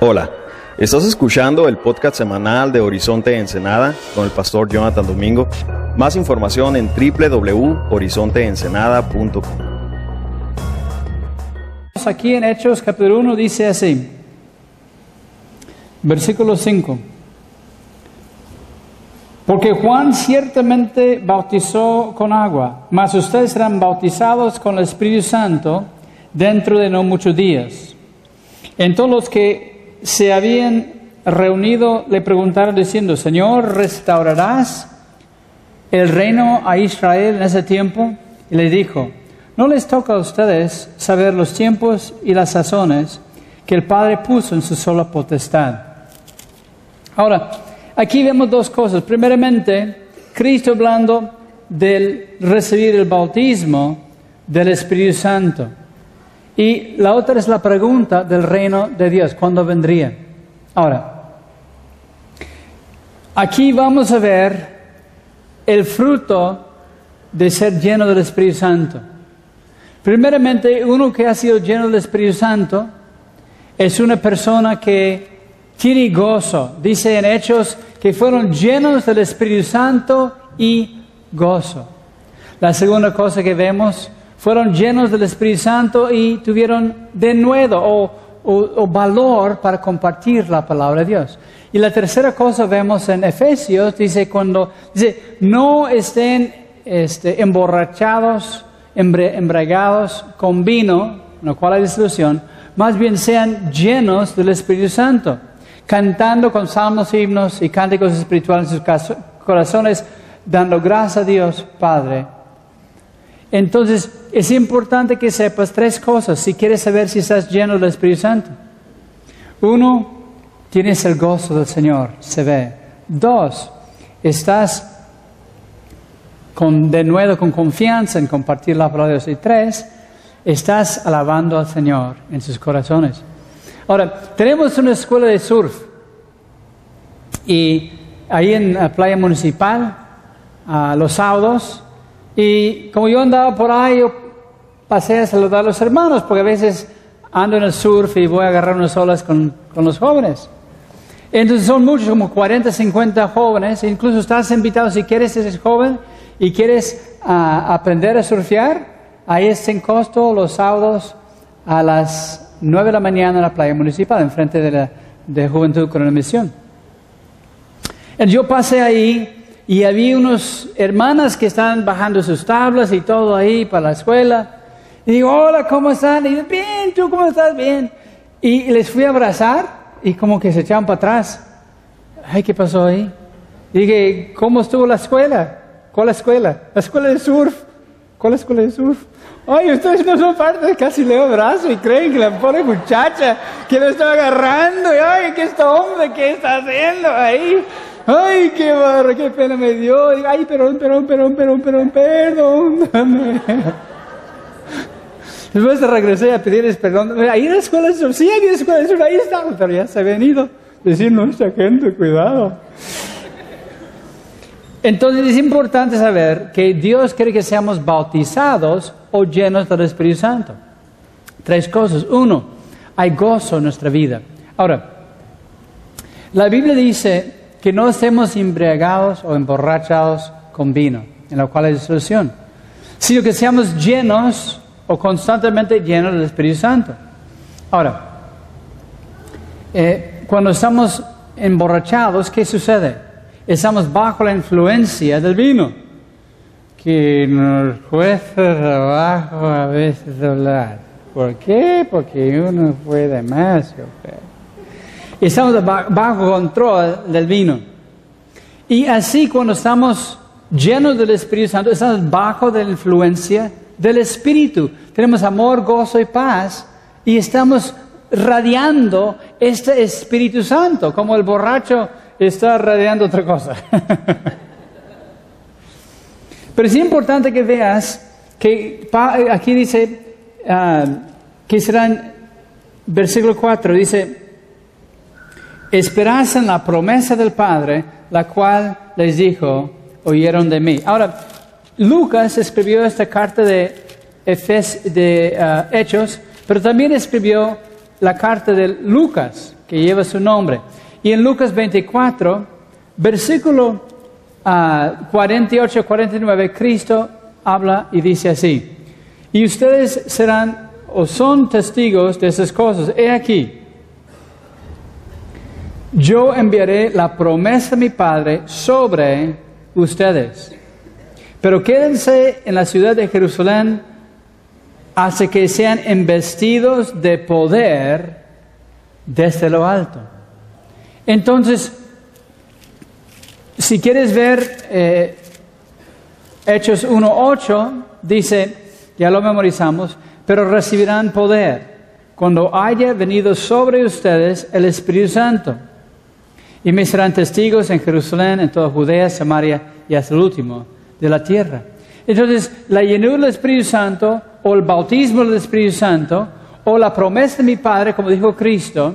Hola, estás escuchando el podcast semanal de Horizonte Ensenada con el pastor Jonathan Domingo. Más información en www.horizonteensenada.com. Aquí en Hechos capítulo 1 dice así, versículo 5. Porque Juan ciertamente bautizó con agua, mas ustedes serán bautizados con el Espíritu Santo dentro de no muchos días. Entonces los que se habían reunido le preguntaron diciendo, Señor, ¿restaurarás el reino a Israel en ese tiempo? Y le dijo, no les toca a ustedes saber los tiempos y las sazones que el Padre puso en su sola potestad. Ahora, aquí vemos dos cosas. Primeramente, Cristo hablando del recibir el bautismo del Espíritu Santo. Y la otra es la pregunta del reino de Dios, ¿cuándo vendría? Ahora, aquí vamos a ver el fruto de ser lleno del Espíritu Santo. Primeramente, uno que ha sido lleno del Espíritu Santo es una persona que tiene gozo. Dice en Hechos que fueron llenos del Espíritu Santo y gozo. La segunda cosa que vemos, fueron llenos del Espíritu Santo y tuvieron denuedo o, o, o valor para compartir la palabra de Dios. Y la tercera cosa vemos en Efesios, dice cuando, dice, no estén este, emborrachados, embriagados con vino, en lo cual hay disolución, más bien sean llenos del Espíritu Santo, cantando con salmos, himnos y cánticos espirituales en sus corazones, dando gracias a Dios Padre. Entonces, es importante que sepas tres cosas si quieres saber si estás lleno del Espíritu Santo. Uno, tienes el gozo del Señor, se ve. Dos, estás con, de nuevo con confianza en compartir la palabra de Dios. Y tres, estás alabando al Señor en sus corazones. Ahora, tenemos una escuela de surf y ahí en la playa municipal, a los sábados, y como yo andaba por ahí, yo pasé a saludar a los hermanos, porque a veces ando en el surf y voy a agarrar unas olas con, con los jóvenes. Entonces son muchos, como 40, 50 jóvenes, incluso estás invitado si quieres ser joven y quieres uh, aprender a surfear, ahí está en costo los sábados a las 9 de la mañana en la playa municipal, enfrente de, la, de Juventud con la Misión. Yo pasé ahí y había unas hermanas que estaban bajando sus tablas y todo ahí para la escuela. Y digo, hola, ¿cómo están? Y yo, bien, ¿tú cómo estás? Bien. Y les fui a abrazar y como que se echaban para atrás. Ay, ¿qué pasó ahí? Y dije, ¿cómo estuvo la escuela? ¿Cuál escuela? La escuela de surf. ¿Cuál escuela de surf? Ay, ustedes no son parte casi leo brazo y creen que la pobre muchacha que lo está agarrando. Y, ay, ¿qué está hombre? ¿Qué está haciendo ahí? Ay, qué barra, qué pena me dio. Ay, perdón, perdón, perdón, perdón, perdón, perdón. Después regresé a pedirles perdón. Ahí en la escuela sí, la escuela ahí estamos, pero ya se habían ido. Decir, no, esta gente, cuidado. Entonces es importante saber que Dios quiere que seamos bautizados o llenos del Espíritu Santo. Tres cosas. Uno, hay gozo en nuestra vida. Ahora, la Biblia dice que no estemos embriagados o emborrachados con vino, en lo cual hay solución, sino que seamos llenos o constantemente llenos del Espíritu Santo. Ahora, eh, cuando estamos emborrachados, ¿qué sucede? Estamos bajo la influencia del vino, que nos cuesta trabajo a veces hablar. ¿Por qué? Porque uno puede más. Estamos bajo control del vino. Y así cuando estamos llenos del Espíritu Santo, estamos bajo la influencia del Espíritu. Tenemos amor, gozo y paz y estamos radiando este Espíritu Santo, como el borracho está radiando otra cosa. Pero es importante que veas que aquí dice uh, que serán, versículo 4, dice, esperanza en la promesa del Padre, la cual les dijo, oyeron de mí. Ahora, Lucas escribió esta carta de, uh, Hechos, pero también escribió la carta de Lucas, que lleva su nombre. Y en Lucas 24, versículo 48-49, ah, Cristo habla y dice así, y ustedes serán o son testigos de esas cosas. He aquí, yo enviaré la promesa de mi Padre sobre ustedes. Pero quédense en la ciudad de Jerusalén hasta que sean embestidos de poder desde lo alto. Entonces, si quieres ver eh, Hechos 1.8, dice, ya lo memorizamos, pero recibirán poder cuando haya venido sobre ustedes el Espíritu Santo. Y me serán testigos en Jerusalén, en toda Judea, Samaria y hasta el último de la tierra. Entonces, la llenura del Espíritu Santo, o el bautismo del Espíritu Santo, o la promesa de mi Padre, como dijo Cristo,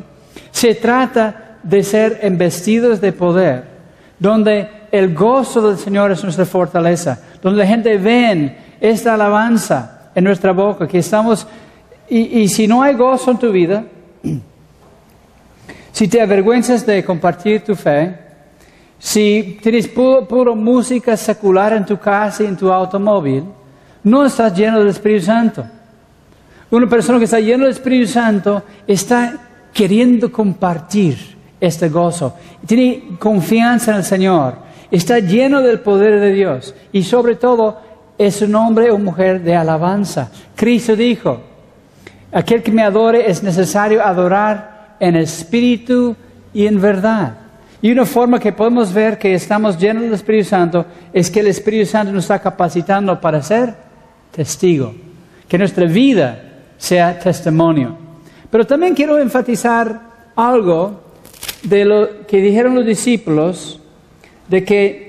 se trata de ser embestidos de poder, donde el gozo del Señor es nuestra fortaleza, donde la gente ve esta alabanza en nuestra boca, que estamos, y, y si no hay gozo en tu vida, si te avergüenzas de compartir tu fe, si tienes puro, música secular en tu casa y en tu automóvil, no estás lleno del Espíritu Santo. Una persona que está lleno del Espíritu Santo está queriendo compartir este gozo. Tiene confianza en el Señor. Está lleno del poder de Dios. Y sobre todo es un hombre o mujer de alabanza. Cristo dijo, aquel que me adore es necesario adorar en espíritu y en verdad. Y una forma que podemos ver que estamos llenos del Espíritu Santo es que el Espíritu Santo nos está capacitando para ser testigo, que nuestra vida sea testimonio. Pero también quiero enfatizar algo de lo que dijeron los discípulos, de que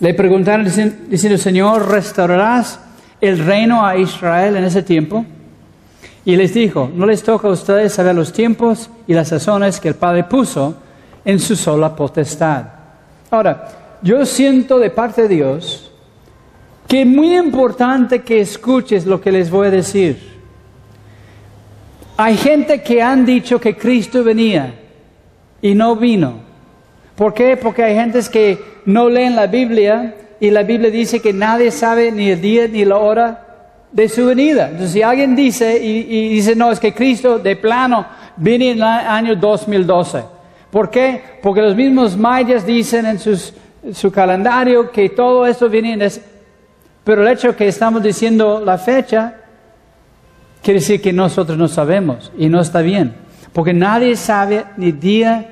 le preguntaron diciendo, Señor, ¿restaurarás el reino a Israel en ese tiempo? Y les dijo, no les toca a ustedes saber los tiempos y las sazones que el Padre puso en su sola potestad. Ahora, yo siento de parte de Dios que es muy importante que escuches lo que les voy a decir. Hay gente que han dicho que Cristo venía y no vino. ¿Por qué? Porque hay gentes que no leen la Biblia y la Biblia dice que nadie sabe ni el día ni la hora de su venida. Entonces, si alguien dice y, dice, no, es que Cristo de plano viene en el año 2012. ¿Por qué? Porque los mismos mayas dicen en su calendario que todo esto viene en... pero el hecho que estamos diciendo la fecha quiere decir que nosotros no sabemos y no está bien, porque nadie sabe ni día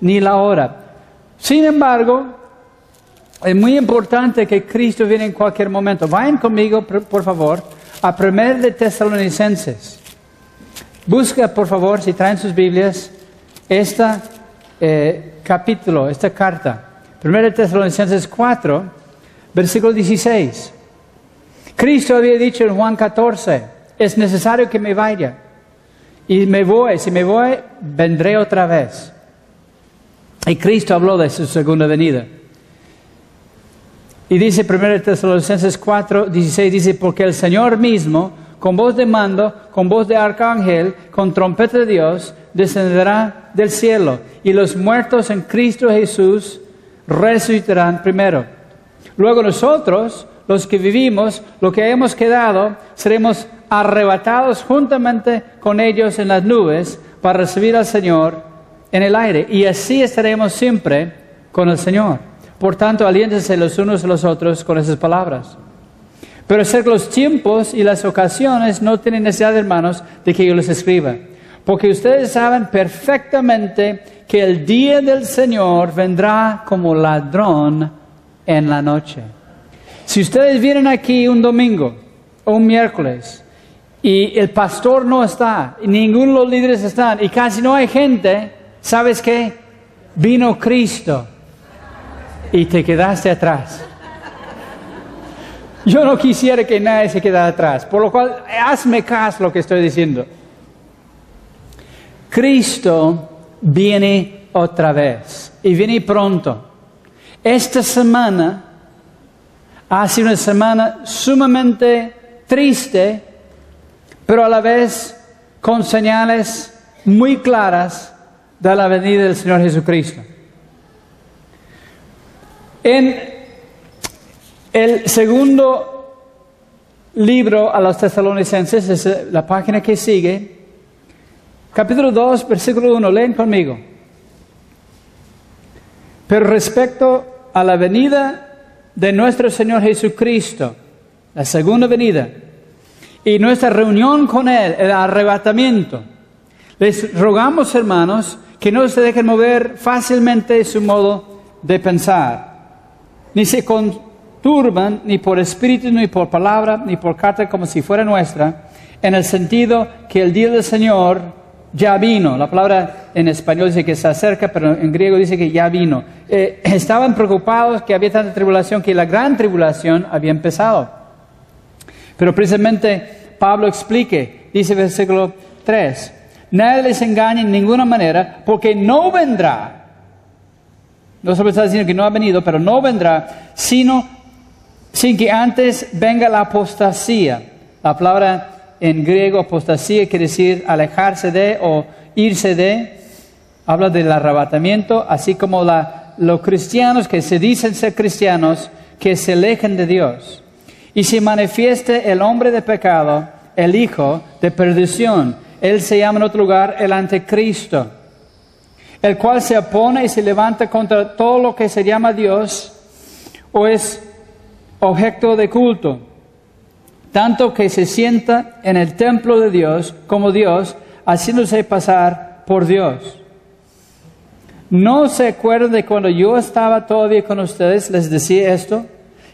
ni la hora. Sin embargo, es muy importante que Cristo viene en cualquier momento. Vayan conmigo, por favor, a 1 de Tesalonicenses. Busca, por favor, si traen sus Biblias, esta eh, capítulo, esta carta. 1 Tesalonicenses 4, versículo 16. Cristo había dicho en Juan 14, es necesario que me vaya. Y me voy, si me voy, vendré otra vez. Y Cristo habló de su segunda venida. Y dice 1 Tesalonicenses 4, 16, dice, porque el Señor mismo, con voz de mando, con voz de arcángel, con trompeta de Dios, descenderá del cielo y los muertos en Cristo Jesús resucitarán primero. Luego nosotros, los que vivimos, lo que hemos quedado, seremos arrebatados juntamente con ellos en las nubes para recibir al Señor en el aire. Y así estaremos siempre con el Señor. Por tanto, aliéntense los unos a los otros con esas palabras. Pero ser los tiempos y las ocasiones no tienen necesidad, hermanos, de que yo les escriba porque ustedes saben perfectamente que el día del Señor vendrá como ladrón en la noche. Si ustedes vienen aquí un domingo o un miércoles y el pastor no está, y ninguno de los líderes están, y casi no hay gente, ¿sabes qué? Vino Cristo y te quedaste atrás. Yo no quisiera que nadie se quedara atrás, por lo cual hazme caso lo que estoy diciendo. Cristo viene otra vez y viene pronto. Esta semana ha sido una semana sumamente triste, pero a la vez con señales muy claras de la venida del Señor Jesucristo. En el segundo libro a los tesalonicenses, es la página que sigue, capítulo 2, versículo 1, leen conmigo. Pero respecto a la venida de nuestro Señor Jesucristo, la segunda venida, y nuestra reunión con Él, el arrebatamiento, les rogamos, hermanos, que no se dejen mover fácilmente su modo de pensar, ni se conturban ni por espíritu, ni por palabra, ni por carta como si fuera nuestra, en el sentido que el día del Señor ya vino. La palabra en español dice que se acerca, pero en griego dice que ya vino. Eh, estaban preocupados que había tanta tribulación, que la gran tribulación había empezado. Pero precisamente Pablo explique, dice versículo 3, nadie les engañe en ninguna manera, porque no vendrá. No solo está diciendo que no ha venido, pero no vendrá, sino sin que antes venga la apostasía. La palabra en griego apostasía quiere decir alejarse de o irse de. Habla del arrebatamiento, así como los cristianos que se dicen ser cristianos, que se alejen de Dios. Y si manifieste el hombre de pecado, el hijo de perdición. Él se llama en otro lugar el anticristo, el cual se opone y se levanta contra todo lo que se llama Dios o es objeto de culto tanto que se sienta en el templo de Dios como Dios, haciéndose pasar por Dios. ¿No se acuerdan de cuando yo estaba todavía con ustedes, les decía esto?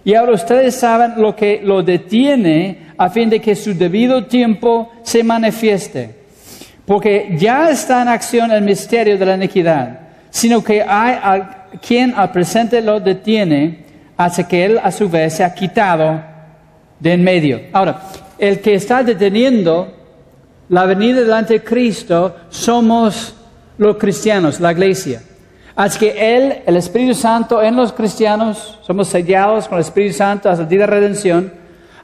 Y ahora ustedes saben lo que lo detiene a fin de que su debido tiempo se manifieste. Porque ya está en acción el misterio de la iniquidad, sino que hay quien al presente lo detiene, hasta que él a su vez se ha quitado de en medio. Ahora, el que está deteniendo la venida del anticristo somos los cristianos, la iglesia. Así que Él, el Espíritu Santo en los cristianos, somos sellados con el Espíritu Santo hasta el día de redención,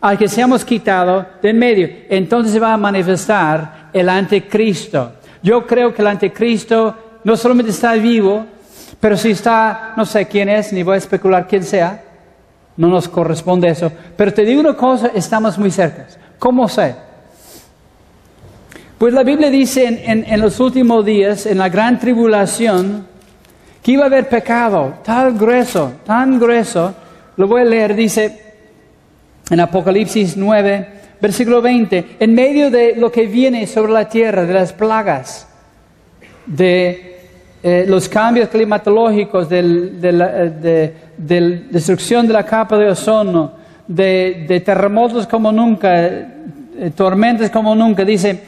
al que seamos quitados de en medio. Entonces se va a manifestar el anticristo. Yo creo que el anticristo no solamente está vivo, pero si está, no sé quién es, ni voy a especular quién sea, no nos corresponde eso. Pero te digo una cosa, estamos muy cerca. ¿Cómo sé? Pues la Biblia dice en, los últimos días, en la gran tribulación, que iba a haber pecado tan grueso, tan grueso. Lo voy a leer, dice en Apocalipsis 9, versículo 20, en medio de lo que viene sobre la tierra, de las plagas, de eh, los cambios climatológicos, de, la eh, destrucción de la capa de ozono, de, terremotos como nunca, eh, tormentas como nunca, dice,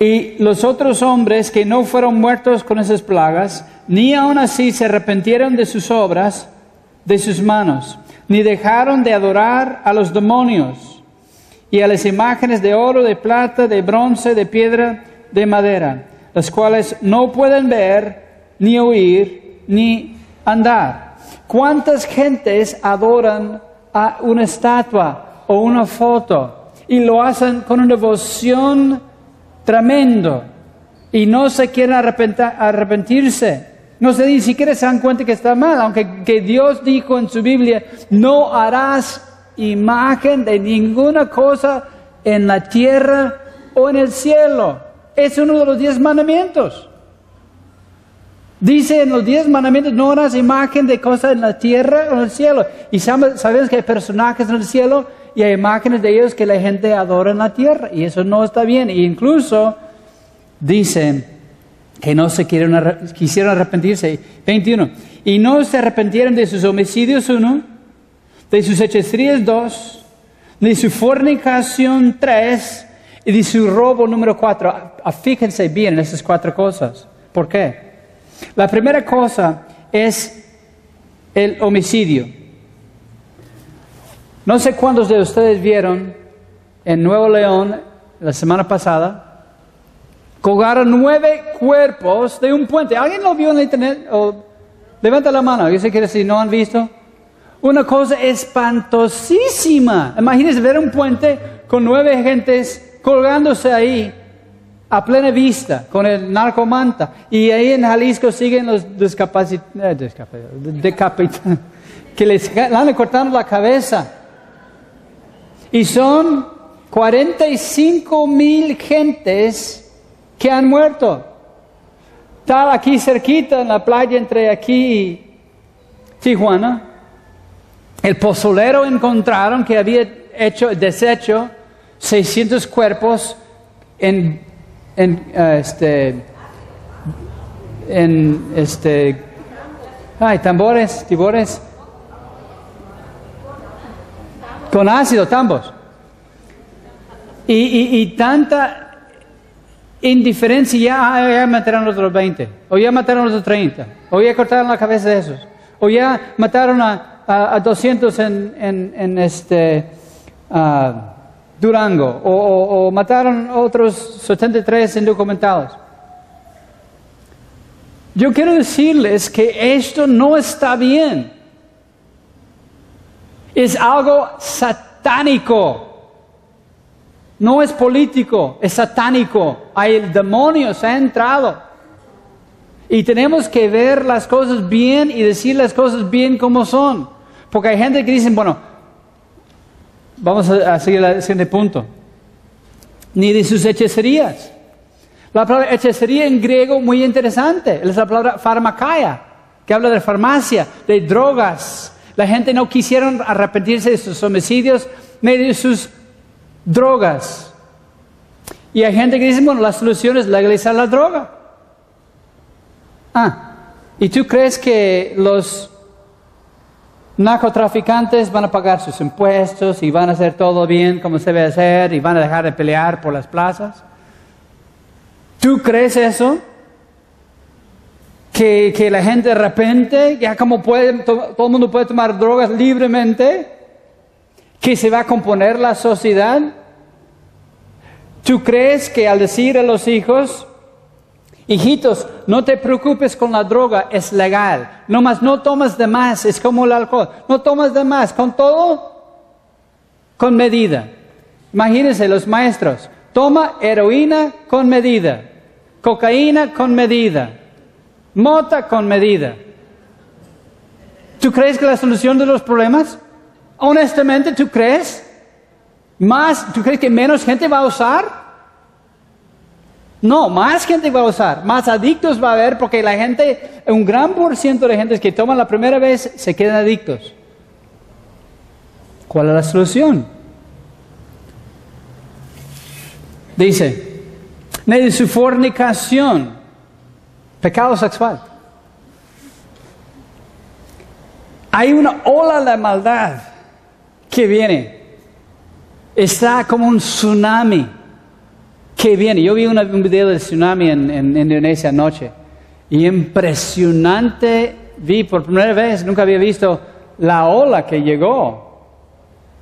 y los otros hombres que no fueron muertos con esas plagas, ni aun así se arrepintieron de sus obras, de sus manos, ni dejaron de adorar a los demonios y a las imágenes de oro, de plata, de bronce, de piedra, de madera las cuales no pueden ver, ni oír, ni andar. ¿Cuántas gentes adoran a una estatua o una foto y lo hacen con una devoción tremendo y no se quieren arrepentirse? No se ni siquiera se dan cuenta que está mal, aunque que Dios dijo en su Biblia, no harás imagen de ninguna cosa en la tierra o en el cielo. Es uno de los diez mandamientos. Dice en los diez mandamientos, no harás imagen de cosas en la tierra o en el cielo. Y sabemos que hay personajes en el cielo y hay imágenes de ellos que la gente adora en la tierra. Y eso no está bien. E incluso dicen que no se quisieron arrepentirse. 21. Y no se arrepentieron de sus homicidios, uno, de sus hechicerías, dos, de su fornicación, tres, y de su robo número cuatro, fíjense bien en esas cuatro cosas. ¿Por qué? La primera cosa es el homicidio. No sé cuántos de ustedes vieron en Nuevo León la semana pasada, colgaron nueve cuerpos de un puente. ¿Alguien lo vio en internet? Levanta la mano, yo sé que si no han visto. Una cosa espantosísima. Imagínense ver un puente con nueve gentes colgándose ahí a plena vista con el narcomanta. Y ahí en Jalisco siguen los discapacitados, decapitados, que les van cortando la cabeza. Y son 45 mil gentes que han muerto. Tal aquí cerquita en la playa entre aquí y Tijuana. El pozolero encontraron que había hecho, deshecho 600 cuerpos en, eh, este, en este, ay, tambores, tibores, con ácido, tambos. Y, tanta indiferencia, ya, ah, ya mataron los 20, o ya mataron los 30, o ya cortaron la cabeza de esos, o ya mataron a, a, 200 en, en, este, uh, Durango, o, o, o, mataron otros 73 indocumentados. Yo quiero decirles que esto no está bien. Es algo satánico. No es político, es satánico. Hay el demonio se ha entrado. Y tenemos que ver las cosas bien y decir las cosas bien como son. Porque hay gente que dice, bueno, vamos a, seguir al siguiente punto. Ni de sus hechicerías. La palabra hechicería en griego muy interesante. Es la palabra farmacaia, que habla de farmacia, de drogas. La gente no quisieron arrepentirse de sus homicidios ni de sus drogas. Y hay gente que dice, bueno, la solución es legalizar la droga. Ah, ¿y tú crees que los narcotraficantes van a pagar sus impuestos y van a hacer todo bien como se debe hacer y van a dejar de pelear por las plazas? ¿Tú crees eso? Que, que la gente de repente, ya como todo el mundo puede tomar drogas libremente, que se va a componer la sociedad? ¿Tú crees que al decir a los hijos, hijitos, no te preocupes con la droga, es legal, no más no tomas de más, es como el alcohol, no tomas de más, con todo, con medida. Imagínense los maestros, toma heroína con medida, cocaína con medida, mota con medida. ¿Tú crees que la solución de los problemas? Honestamente, ¿tú crees? Más, ¿tú crees que menos gente va a usar? No, más gente va a usar, más adictos va a haber porque la gente, un gran por ciento de gente que toman la primera vez se quedan adictos. ¿Cuál es la solución? Dice, de su fornicación, pecado sexual. Hay una ola de maldad que viene. Está como un tsunami que viene. Yo vi un video del tsunami en, en, Indonesia anoche y impresionante vi por primera vez, nunca había visto la ola que llegó.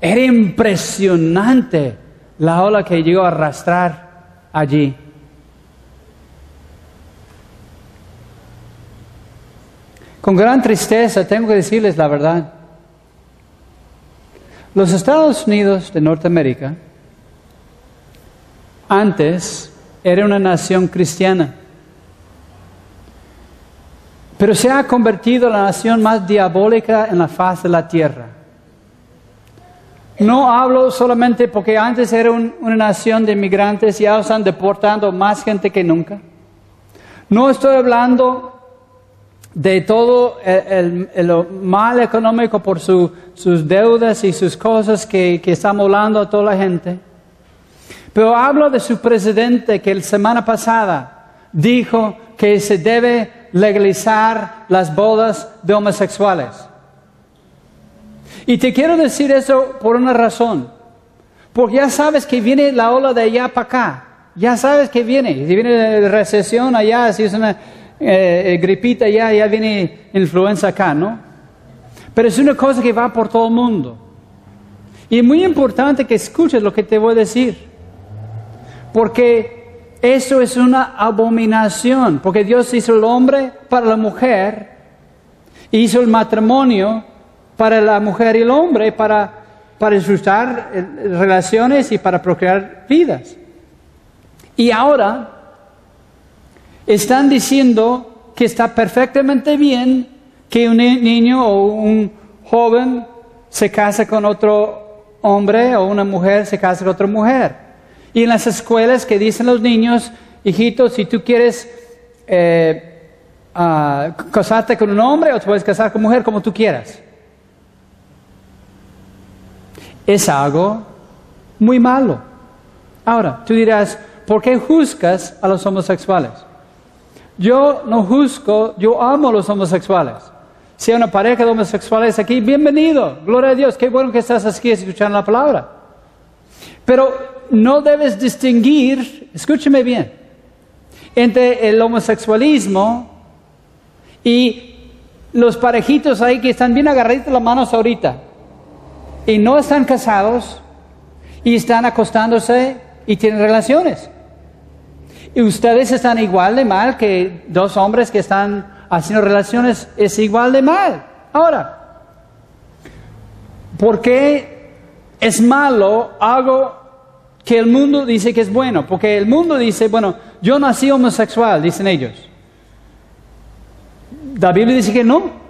Era impresionante la ola que llegó a arrastrar allí. Con gran tristeza tengo que decirles la verdad. Los Estados Unidos de Norteamérica antes era una nación cristiana, pero se ha convertido en la nación más diabólica en la faz de la tierra. No hablo solamente porque antes era una nación de inmigrantes y ahora están deportando más gente que nunca. No estoy hablando de todo el, mal económico por sus deudas y sus cosas que, que estamos hablando a toda la gente. Pero hablo de su presidente que la semana pasada dijo que se debe legalizar las bodas de homosexuales. Y te quiero decir eso por una razón. Porque ya sabes que viene la ola de allá para acá. Ya sabes que viene. Si viene recesión allá, si es una eh, gripita ya, ya viene influenza acá, ¿no? Pero es una cosa que va por todo el mundo. Y es muy importante que escuches lo que te voy a decir. Porque eso es una abominación. Porque Dios hizo el hombre para la mujer, hizo el matrimonio para la mujer y el hombre, para, para disfrutar eh, relaciones y para procrear vidas. Y ahora están diciendo que está perfectamente bien que un niño o un joven se case con otro hombre o una mujer se case con otra mujer. Y en las escuelas que dicen los niños, hijitos, si tú quieres eh, ah, casarte con un hombre o te puedes casar con mujer como tú quieras. Es algo muy malo. Ahora, tú dirás, ¿por qué juzgas a los homosexuales? Yo no juzgo, yo amo a los homosexuales. Si hay una pareja de homosexuales aquí, bienvenido, gloria a Dios, qué bueno que estás aquí escuchando la palabra. Pero no debes distinguir, escúcheme bien, entre el homosexualismo y los parejitos ahí que están bien agarraditos las manos ahorita y no están casados y están acostándose y tienen relaciones. Y ustedes están igual de mal que dos hombres que están haciendo relaciones, es igual de mal. Ahora, ¿por qué es malo algo que el mundo dice que es bueno? Porque el mundo dice, bueno, yo nací homosexual, dicen ellos. La Biblia dice que no.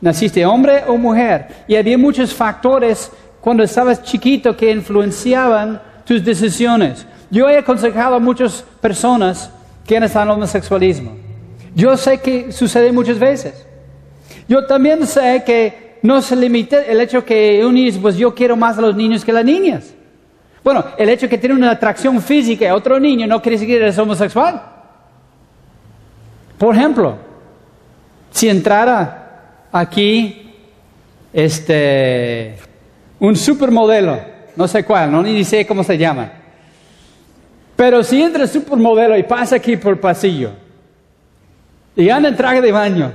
Naciste hombre o mujer. Y había muchos factores cuando estabas chiquito que influenciaban tus decisiones. Yo he aconsejado a muchas personas que estado en homosexualismo. Yo sé que sucede muchas veces. Yo también sé que no se limita el hecho que un niño, pues yo quiero más a los niños que a las niñas. Bueno, el hecho que tiene una atracción física a otro niño no quiere decir que eres homosexual. Por ejemplo, si entrara aquí este un supermodelo, no sé cuál, no ni sé cómo se llama. Pero si entra el supermodelo y pasa aquí por el pasillo y anda en traje de baño,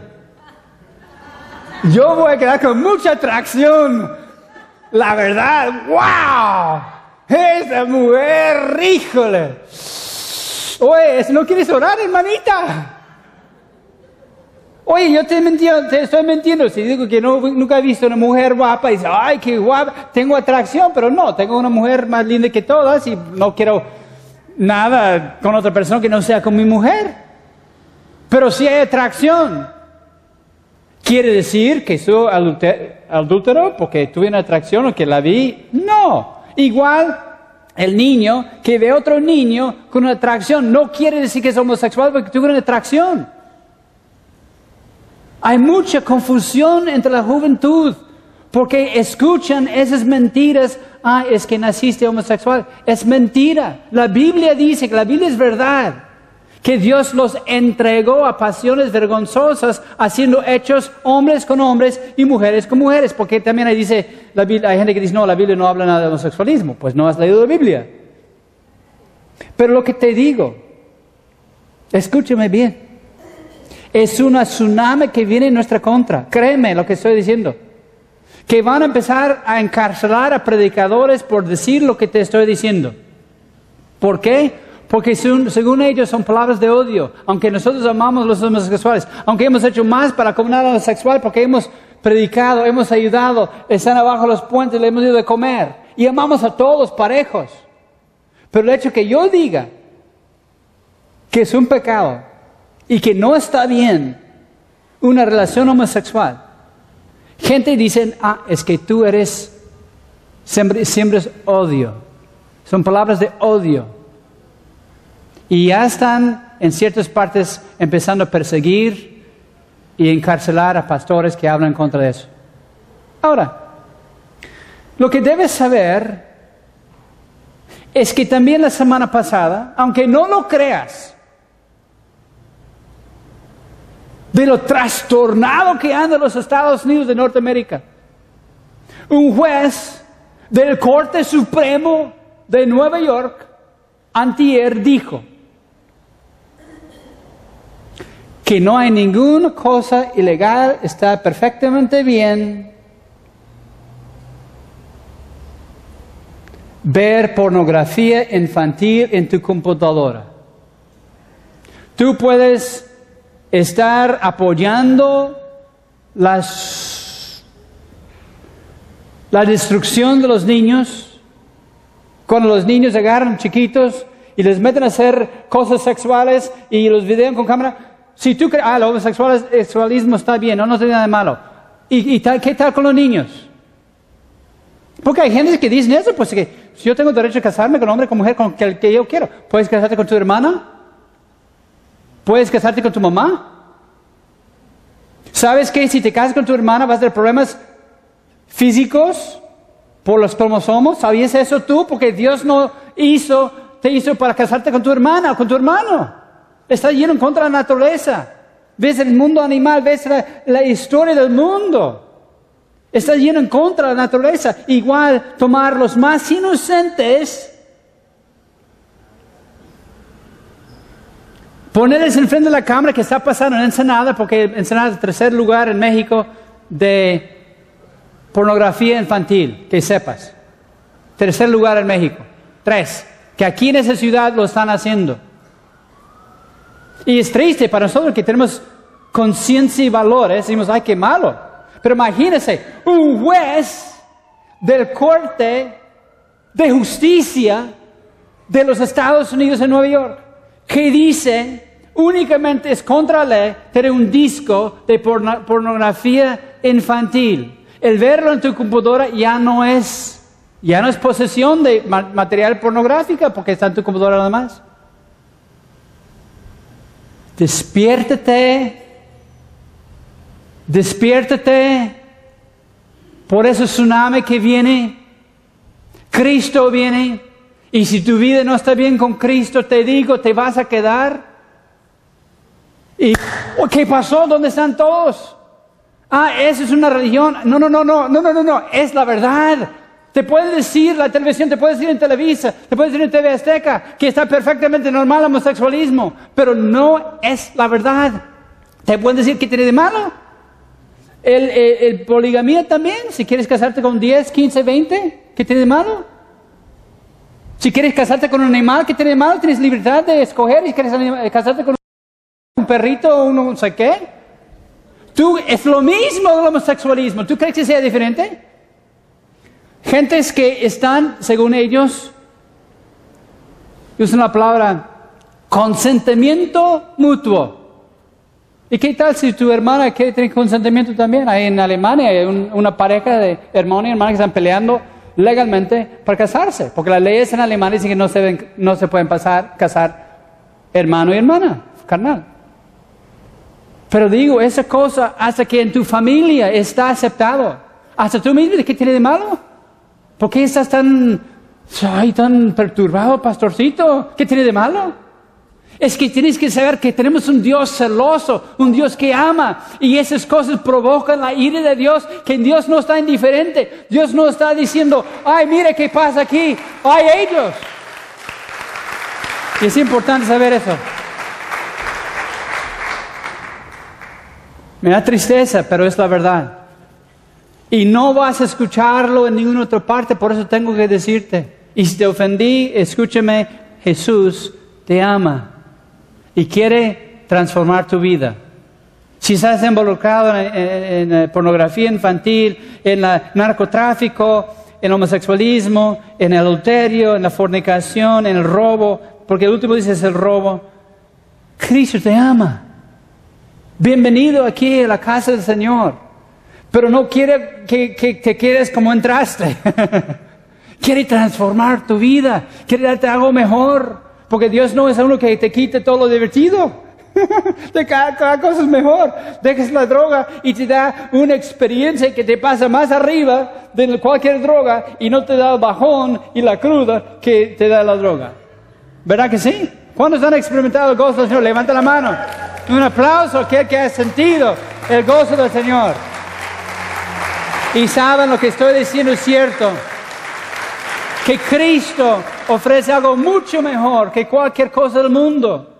yo voy a quedar con mucha atracción. La verdad, wow, esa mujer, ríjole. Oye, ¿no quieres orar, hermanita? Oye, yo te, te estoy mintiendo si digo que nunca he visto una mujer guapa y dice, ay, qué guapa, tengo atracción, pero no, tengo una mujer más linda que todas y no quiero nada con otra persona que no sea con mi mujer. Pero si hay atracción, ¿quiere decir que soy adúltero porque tuve una atracción o que la vi? No. Igual el niño que ve otro niño con una atracción no quiere decir que es homosexual porque tuve una atracción. Hay mucha confusión entre la juventud porque escuchan esas mentiras. Ah, es que naciste homosexual. Es mentira. La Biblia dice que la Biblia es verdad. Que Dios los entregó a pasiones vergonzosas, haciendo hechos hombres con hombres y mujeres con mujeres. Porque también ahí dice, la hay gente que dice, no, la Biblia no habla nada de homosexualismo. Pues no has leído la Biblia. Pero lo que te digo, escúchame bien. Es una tsunami que viene en nuestra contra. Créeme lo que estoy diciendo. Que van a empezar a encarcelar a predicadores por decir lo que te estoy diciendo. ¿Por qué? Porque según, ellos son palabras de odio. Aunque nosotros amamos a los homosexuales, aunque hemos hecho más para la comunidad homosexual, porque hemos predicado, hemos ayudado, están abajo los puentes, le hemos ido de comer. Y amamos a todos parejos. Pero el hecho que yo diga que es un pecado, y que no está bien una relación homosexual. Gente dice, ah, es que tú eres, siembres odio. Son palabras de odio. Y ya están en ciertas partes empezando a perseguir y encarcelar a pastores que hablan contra eso. Ahora, lo que debes saber es que también la semana pasada, aunque no lo creas, de lo trastornado que anda los Estados Unidos de Norteamérica. Un juez del Corte Supremo de Nueva York, antier, dijo que no hay ninguna cosa ilegal, está perfectamente bien ver pornografía infantil en tu computadora. Tú puedes estar apoyando las, la destrucción de los niños, cuando los niños agarran chiquitos y les meten a hacer cosas sexuales y los videan con cámara, si tú crees, ah, el homosexualismo está bien, no, no tiene nada de malo. ¿Y, y tal, qué tal con los niños? Porque hay gente que dice eso, pues que si yo tengo derecho a casarme con hombre, con mujer, con el que yo quiero, ¿puedes casarte con tu hermana? ¿Puedes casarte con tu mamá? ¿Sabes que si te casas con tu hermana vas a tener problemas físicos por los cromosomos? ¿Sabías eso tú? Porque Dios no hizo, te hizo para casarte con tu hermana o con tu hermano. Está en contra la naturaleza. Ves el mundo animal, ves la, historia del mundo. Está lleno en contra de la naturaleza. Igual tomar los más inocentes Ponerles enfrente de la cámara que está pasando en Ensenada, porque Ensenada es el tercer lugar en México de pornografía infantil, que sepas. Tercer lugar en México. Tres. Que aquí en esa ciudad lo están haciendo. Y es triste para nosotros que tenemos conciencia y valores, decimos, ay, qué malo. Pero imagínense, un juez del corte de justicia de los Estados Unidos en Nueva York que dice únicamente es contra ley tener un disco de pornografía infantil. El verlo en tu computadora ya no es, ya no es posesión de material pornográfico porque está en tu computadora nada más. Despiértate, despiértate por ese tsunami que viene. Cristo viene. Y si tu vida no está bien con Cristo, te digo, te vas a quedar. ¿Y oh, qué pasó? ¿Dónde están todos? Ah, esa es una religión. No, no, no, no, no, no, no, no, es la verdad. Te puede decir la televisión, te puede decir en Televisa, te puede decir en TV Azteca que está perfectamente normal el homosexualismo, pero no es la verdad. Te pueden decir que tiene de malo. El, el poligamía también, si quieres casarte con 10, 15, 20, ¿qué tiene de malo? Si quieres casarte con un animal, ¿qué tiene de malo? Tienes libertad de escoger. Y quieres casarte con un perrito o un no sé qué. Tú, es lo mismo del homosexualismo. ¿Tú crees que sea diferente? Gentes que están, según ellos, usan la palabra consentimiento mutuo. ¿Y qué tal si tu hermana quiere tener consentimiento también? Hay en Alemania hay una pareja de hermano y hermana que están peleando legalmente para casarse, porque las leyes en Alemania dicen que no se, no se pueden pasar, casar hermano y hermana, carnal. Pero digo, esa cosa hasta que en tu familia está aceptado, hasta tú mismo, ¿qué tiene de malo? ¿Por qué estás tan, ay, tan perturbado, pastorcito? ¿Qué tiene de malo? Es que tienes que saber que tenemos un Dios celoso, un Dios que ama. Y esas cosas provocan la ira de Dios, que Dios no está indiferente. Dios no está diciendo, ay, mire qué pasa aquí. Ay, ellos. Y es importante saber eso. Me da tristeza, pero es la verdad. Y no vas a escucharlo en ninguna otra parte, por eso tengo que decirte. Y si te ofendí, escúchame, Jesús te ama y quiere transformar tu vida. Si estás involucrado en, pornografía infantil, en el narcotráfico, en homosexualismo, en adulterio, en la fornicación, en el robo, porque el último dice es el robo, Cristo te ama. Bienvenido aquí a la casa del Señor. Pero no quiere que, que te quedes como entraste. quiere transformar tu vida. Quiere darte algo mejor. Porque Dios no es uno que te quite todo lo divertido. de cada, cosa es mejor. Dejas la droga y te da una experiencia que te pasa más arriba de cualquier droga y no te da el bajón y la cruda que te da la droga. ¿Verdad que sí? ¿Cuántos han experimentado el gozo del Señor? Levanta la mano. Un aplauso a aquel que ha sentido el gozo del Señor. Y saben lo que estoy diciendo es cierto que Cristo ofrece algo mucho mejor que cualquier cosa del mundo.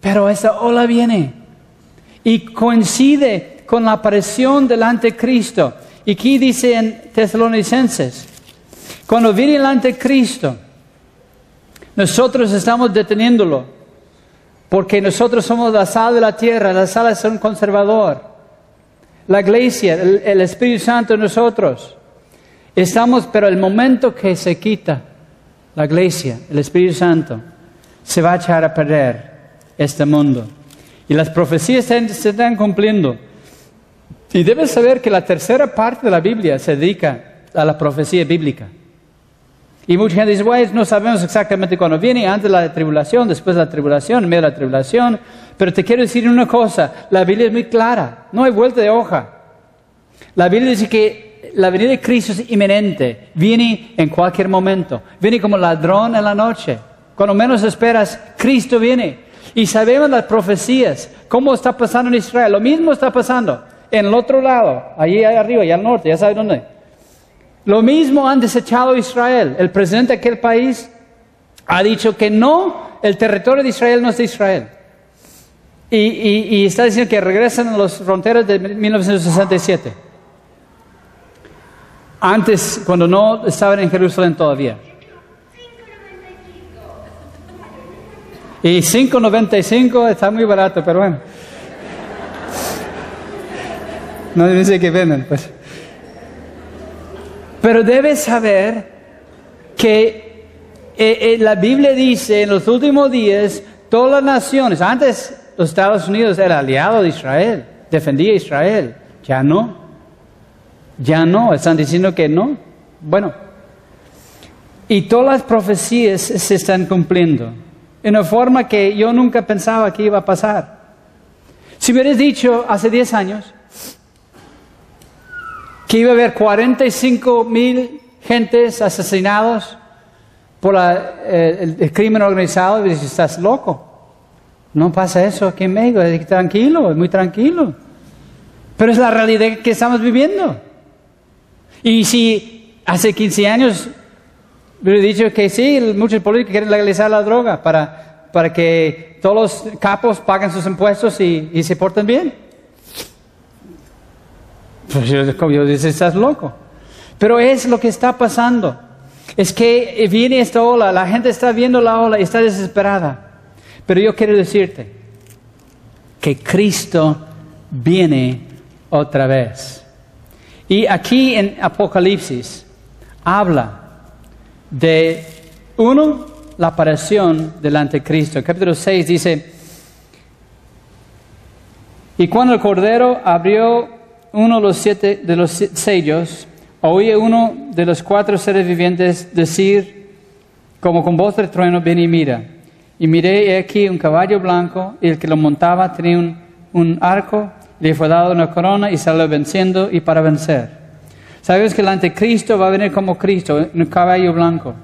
Pero esa ola viene y coincide con la aparición del anticristo. Y aquí dice en Tesalonicenses, cuando viene el anticristo, nosotros estamos deteniéndolo, porque nosotros somos la sal de la tierra, la sal es un conservador. La iglesia, el, Espíritu Santo en nosotros. Estamos, pero el momento que se quita la iglesia, el Espíritu Santo, se va a echar a perder este mundo. Y las profecías se, se están cumpliendo. Y debes saber que la tercera parte de la Biblia se dedica a la profecía bíblica. Y mucha gente dice, bueno, no sabemos exactamente cuándo viene, antes de la tribulación, después de la tribulación, en medio de la tribulación. Pero te quiero decir una cosa, la Biblia es muy clara, no hay vuelta de hoja. La Biblia dice que la venida de Cristo es inminente, viene en cualquier momento, viene como ladrón en la noche. Cuando menos esperas, Cristo viene. Y sabemos las profecías, cómo está pasando en Israel. Lo mismo está pasando en el otro lado, allí arriba, allá al norte, ya sabes dónde. Lo mismo han desechado Israel. El presidente de aquel país ha dicho que no, el territorio de Israel no es de Israel. Y, está diciendo que regresan a las fronteras de 1967. Antes, cuando no estaban en Jerusalén todavía. Y 5.95 está muy barato, pero bueno. No dice que venden, pues. Pero debes saber que eh, eh, la Biblia dice en los últimos días, todas las naciones, antes los Estados Unidos era aliado de Israel, defendía a Israel, ya no, ya no, están diciendo que no. Bueno, y todas las profecías se están cumpliendo en una forma que yo nunca pensaba que iba a pasar. Si hubieras dicho hace 10 años, que iba a haber 45 mil gentes asesinados por eh, el, crimen organizado, y dices, estás loco. No pasa eso aquí en México, es tranquilo, es muy tranquilo. Pero es la realidad que estamos viviendo. Y si hace 15 años hubiera dicho que sí, muchos políticos quieren legalizar la droga para, para que todos los capos paguen sus impuestos y se porten bien. Pues yo, yo dice, estás loco. Pero es lo que está pasando. Es que viene esta ola, la gente está viendo la ola y está desesperada. Pero yo quiero decirte que Cristo viene otra vez. Y aquí en Apocalipsis habla de, uno, la aparición del anticristo. capítulo 6 dice, y cuando el Cordero abrió uno de los siete de los sellos, oí uno de los cuatro seres vivientes decir, como con voz de trueno, ven y mira. Y miré aquí un caballo blanco, y el que lo montaba tenía un, arco, le fue dado una corona y salió venciendo y para vencer. Sabes que el anticristo va a venir como Cristo, un caballo blanco.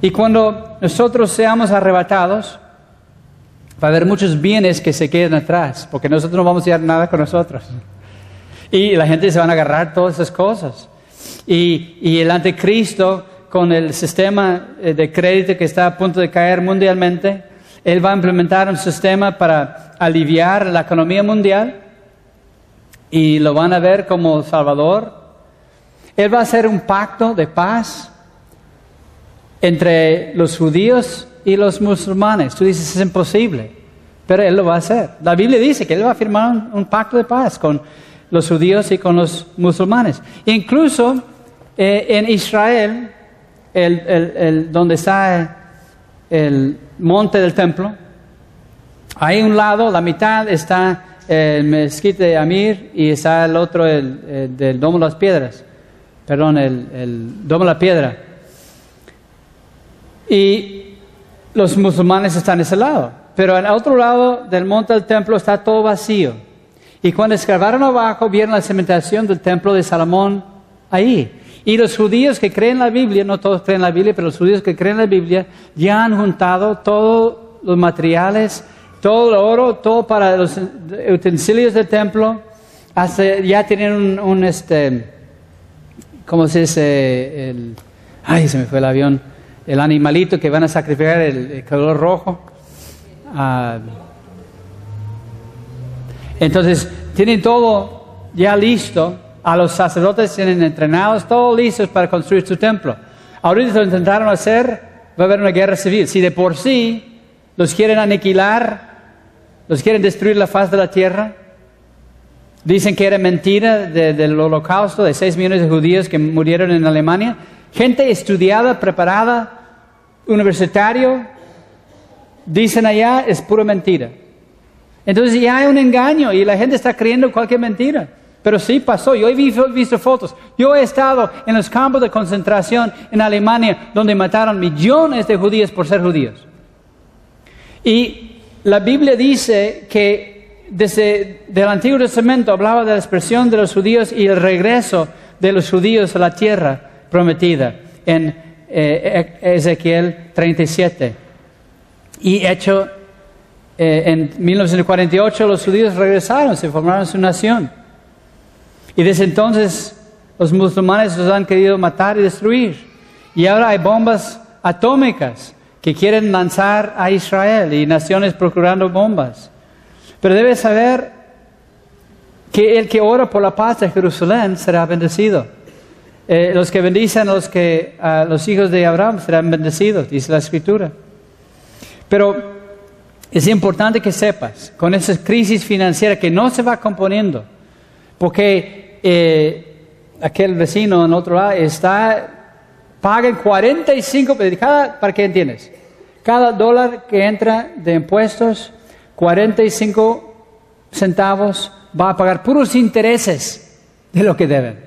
Y cuando nosotros seamos arrebatados, va a haber muchos bienes que se queden atrás, porque nosotros no vamos a llevar nada con nosotros. Y la gente se van a agarrar todas esas cosas. Y, y el anticristo, con el sistema eh, de crédito que está a punto de caer mundialmente, él va a implementar un sistema para aliviar la economía mundial y lo van a ver como Salvador. Él va a hacer un pacto de paz entre los judíos y los musulmanes. Tú dices, es imposible, pero Él lo va a hacer. La Biblia dice que Él va a firmar un, un pacto de paz con los judíos y con los musulmanes. Incluso eh, en Israel, el, donde está el monte del templo, hay un lado, la mitad está el mezquite de Amir y está el otro el, del Domo de las Piedras. Perdón, el, el Domo de la Piedra. Y los musulmanes están en ese lado. Pero en el otro lado del monte del templo está todo vacío. Y cuando escarbaron abajo, vieron la cementación del templo de Salomón ahí. Y los judíos que creen en la Biblia, no todos creen en la Biblia, pero los judíos que creen en la Biblia ya han juntado todos los materiales, todo el oro, todo para los utensilios del templo. Ya tienen un, este, ¿cómo se dice? El, ay, se me fue el avión. El animalito que van a sacrificar, el, color rojo. Ah, entonces, tienen todo ya listo. A los sacerdotes tienen entrenados, todos listos para construir su templo. Ahorita lo intentaron hacer, va a haber una guerra civil. Si de por sí los quieren aniquilar, los quieren destruir la faz de la tierra, dicen que era mentira del holocausto de 6 millones de judíos que murieron en Alemania. Gente estudiada, preparada, universitario, dicen allá es pura mentira. Entonces ya hay un engaño y la gente está creyendo cualquier mentira. Pero sí pasó, yo he visto, fotos. Yo he estado en los campos de concentración en Alemania donde mataron millones de judíos por ser judíos. Y la Biblia dice que desde el Antiguo Testamento hablaba de la expresión de los judíos y el regreso de los judíos a la tierra prometida en eh, Ezequiel 37. Y hecho, eh, en 1948 los judíos regresaron, se formaron su nación. Y desde entonces los musulmanes los han querido matar y destruir. Y ahora hay bombas atómicas que quieren lanzar a Israel y naciones procurando bombas. Pero debes saber que el que ora por la paz de Jerusalén será bendecido. Eh, los que bendicen a los, que, a los hijos de Abraham serán bendecidos, dice la Escritura. Pero es importante que sepas, con esa crisis financiera que no se va componiendo, porque eh, aquel vecino en otro lado está, paga 45, cada, ¿para qué entiendes? Cada dólar que entra de impuestos, 45 centavos va a pagar puros intereses de lo que deben.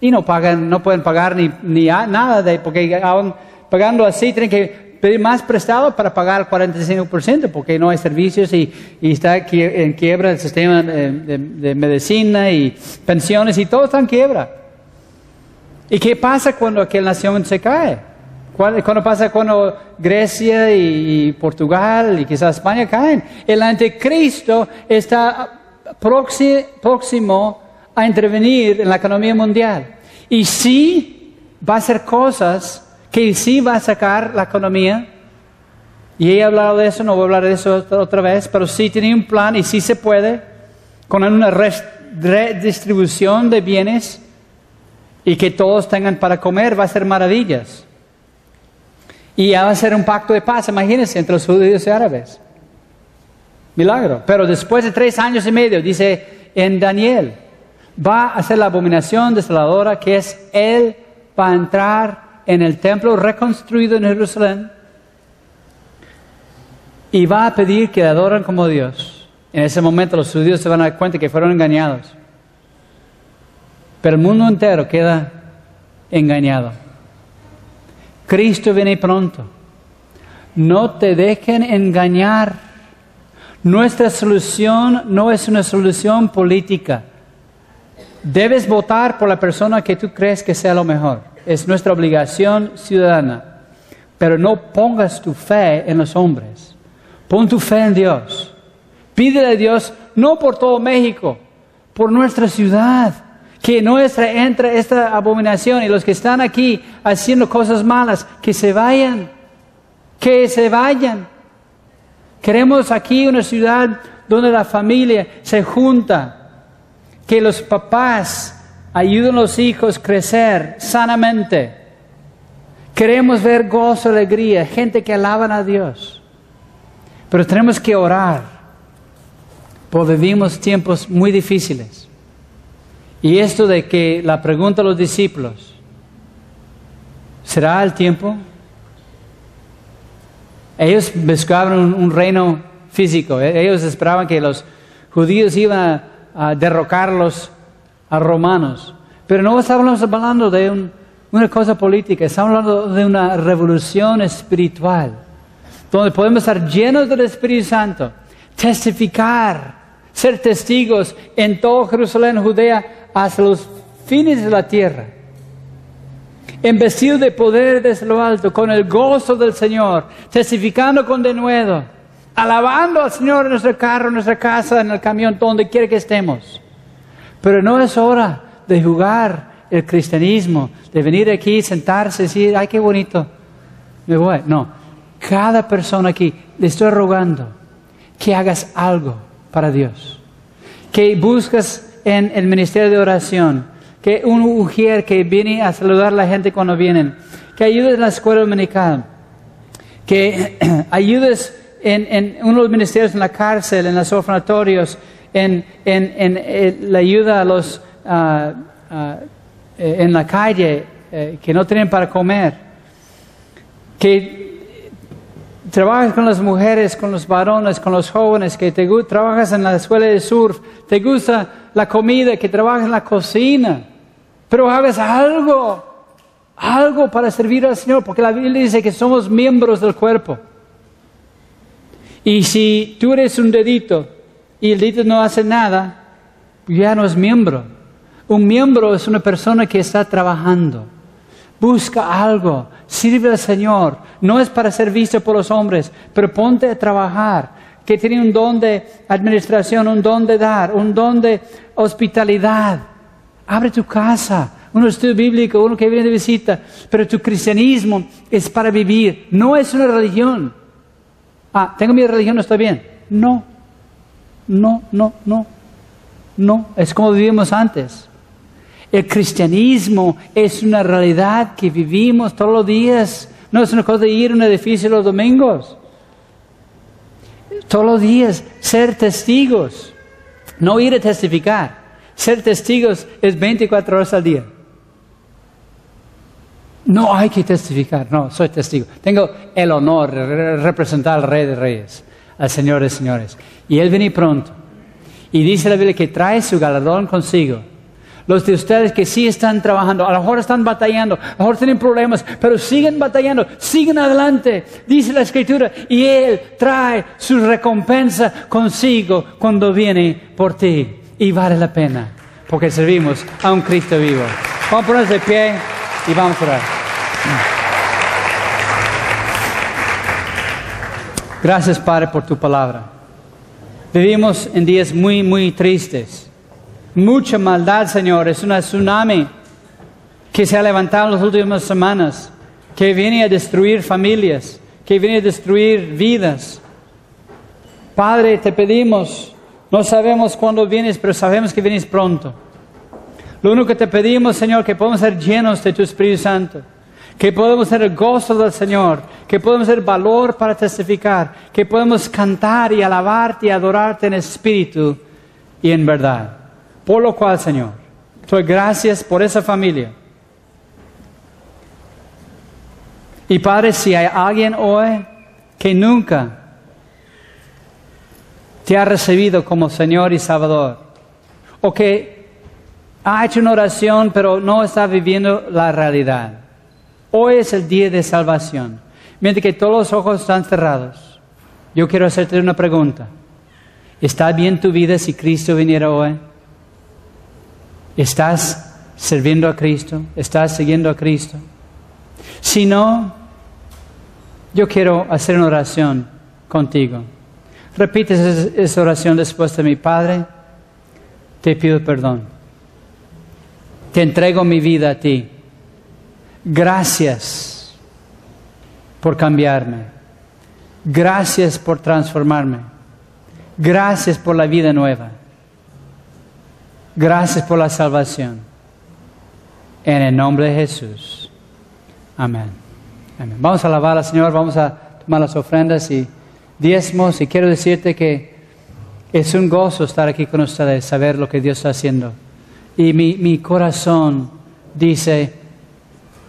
Y no pagan, no pueden pagar ni, ni nada de, porque aún pagando así tienen que pedir más prestado para pagar el 45% porque no hay servicios y, está en quiebra el sistema de, medicina y pensiones y todo está en quiebra. ¿Y qué pasa cuando aquella nación se cae? ¿Cuándo pasa cuando Grecia y, Portugal y quizás España caen? El anticristo está próximo a intervenir en la economía mundial. Y sí va a hacer cosas que sí va a sacar la economía. Y he hablado de eso, no voy a hablar de eso otra vez, pero sí tiene un plan y sí se puede, con una redistribución de bienes y que todos tengan para comer, va a ser maravillas. Y va a ser un pacto de paz, imagínense, entre los judíos y árabes. Milagro. Pero después de tres años y medio, dice en Daniel, va a ser la abominación desoladora que es Él va a entrar en el templo reconstruido en Jerusalén y va a pedir que le adoren como Dios. En ese momento los judíos se van a dar cuenta que fueron engañados. Pero el mundo entero queda engañado. Cristo viene pronto. No te dejen engañar. Nuestra solución no es una solución política. Debes votar por la persona que tú crees que sea lo mejor es nuestra obligación ciudadana. Pero no pongas tu fe en los hombres. Pon tu fe en Dios. Pídele a Dios, no por todo México, por nuestra ciudad. Que no entre esta abominación y los que están aquí haciendo cosas malas, que se vayan. Que se vayan. Queremos aquí una ciudad donde la familia se junta. Que los papás Ayuden a los hijos a crecer sanamente. Queremos ver gozo, alegría, gente que alaban a Dios. Pero tenemos que orar, porque vivimos tiempos muy difíciles. Y esto de que la pregunta a los discípulos, ¿será el tiempo? Ellos buscaban un, reino físico, ellos esperaban que los judíos iban a, a derrocarlos a romanos. Pero no estamos hablando de una cosa política, estamos hablando de una revolución espiritual, donde podemos estar llenos del Espíritu Santo, testificar, ser testigos en todo Jerusalén, Judea, hasta los fines de la tierra. Embestido de poder desde lo alto, con el gozo del Señor, testificando con denuedo, alabando al Señor en nuestro carro, en nuestra casa, en el camión, donde quiera que estemos. Pero no es hora de jugar el cristianismo, de venir aquí, sentarse decir, ay, qué bonito, me voy. No, cada persona aquí, le estoy rogando que hagas algo para Dios, que buscas en el ministerio de oración, que un mujer que viene a saludar a la gente cuando vienen, que ayudes en la escuela dominical, que ayudes en, en uno de los ministerios en la cárcel, en los orfanatorios, en, eh, la ayuda a los ah, eh, en la calle eh, que no tienen para comer, que trabajas con las mujeres, con los varones, con los jóvenes, que te trabajas en la escuela de surf, te gusta la comida, que trabajas en la cocina, pero hagas algo, algo para servir al Señor, porque la Biblia dice que somos miembros del cuerpo. Y si tú eres un dedito y el dedito no hace nada, ya no es miembro. Un miembro es una persona que está trabajando. Busca algo, sirve al Señor. No es para ser visto por los hombres, pero ponte a trabajar. Que tiene un don de administración, un don de dar, un don de hospitalidad. Abre tu casa, un estudio bíblico, uno que viene de visita. Pero tu cristianismo es para vivir, no es una religión. Ah, tengo mi religión, no está bien. No, no, no, no. No, es como vivimos antes. El cristianismo es una realidad que vivimos todos los días. No es una cosa de ir a un edificio los domingos. Todos los días ser testigos. No ir a testificar. Ser testigos es 24 horas al día. No hay que testificar, no, soy testigo. Tengo el honor de re- representar al Rey de Reyes, al Señor de Señores. Y Él viene pronto. Y dice la Biblia que trae su galardón consigo. Los de ustedes que sí están trabajando, a lo mejor están batallando, a lo mejor tienen problemas, pero siguen batallando, siguen adelante, dice la Escritura, y Él trae su recompensa consigo cuando viene por ti. Y vale la pena, porque servimos a un Cristo vivo. Vamos a ponernos de pie y vamos a orar. Gracias, Padre, por tu palabra. Vivimos en días muy, muy tristes. Mucha maldad, Señor. Es una tsunami que se ha levantado en las últimas semanas, que viene a destruir familias, que viene a destruir vidas. Padre, te pedimos, no sabemos cuándo vienes, pero sabemos que vienes pronto. Lo único que te pedimos, Señor, que podamos ser llenos de tu Espíritu Santo, que podamos ser el gozo del Señor, que podamos ser valor para testificar, que podamos cantar y alabarte y adorarte en espíritu y en verdad. Por lo cual, Señor, te doy gracias por esa familia. Y Padre, si hay alguien hoy que nunca te ha recibido como Señor y Salvador, o que ha hecho una oración pero no está viviendo la realidad, hoy es el día de salvación. Mientras que todos los ojos están cerrados, yo quiero hacerte una pregunta. ¿Está bien tu vida si Cristo viniera hoy? ¿Estás sirviendo a Cristo? ¿Estás siguiendo a Cristo? Si no, yo quiero hacer una oración contigo. Repite esa, esa oración después de mi Padre. Te pido perdón. Te entrego mi vida a ti. Gracias por cambiarme. Gracias por transformarme. Gracias por la vida nueva. Gracias por la salvación. En el nombre de Jesús. Amén. Amén. Vamos a alabar al Señor, vamos a tomar las ofrendas y diezmos. Y quiero decirte que es un gozo estar aquí con ustedes, saber lo que Dios está haciendo. Y mi, mi corazón dice,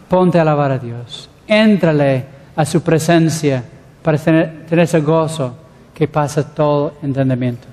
ponte a alabar a Dios. Éntrale a su presencia para tener, tener ese gozo que pasa todo entendimiento.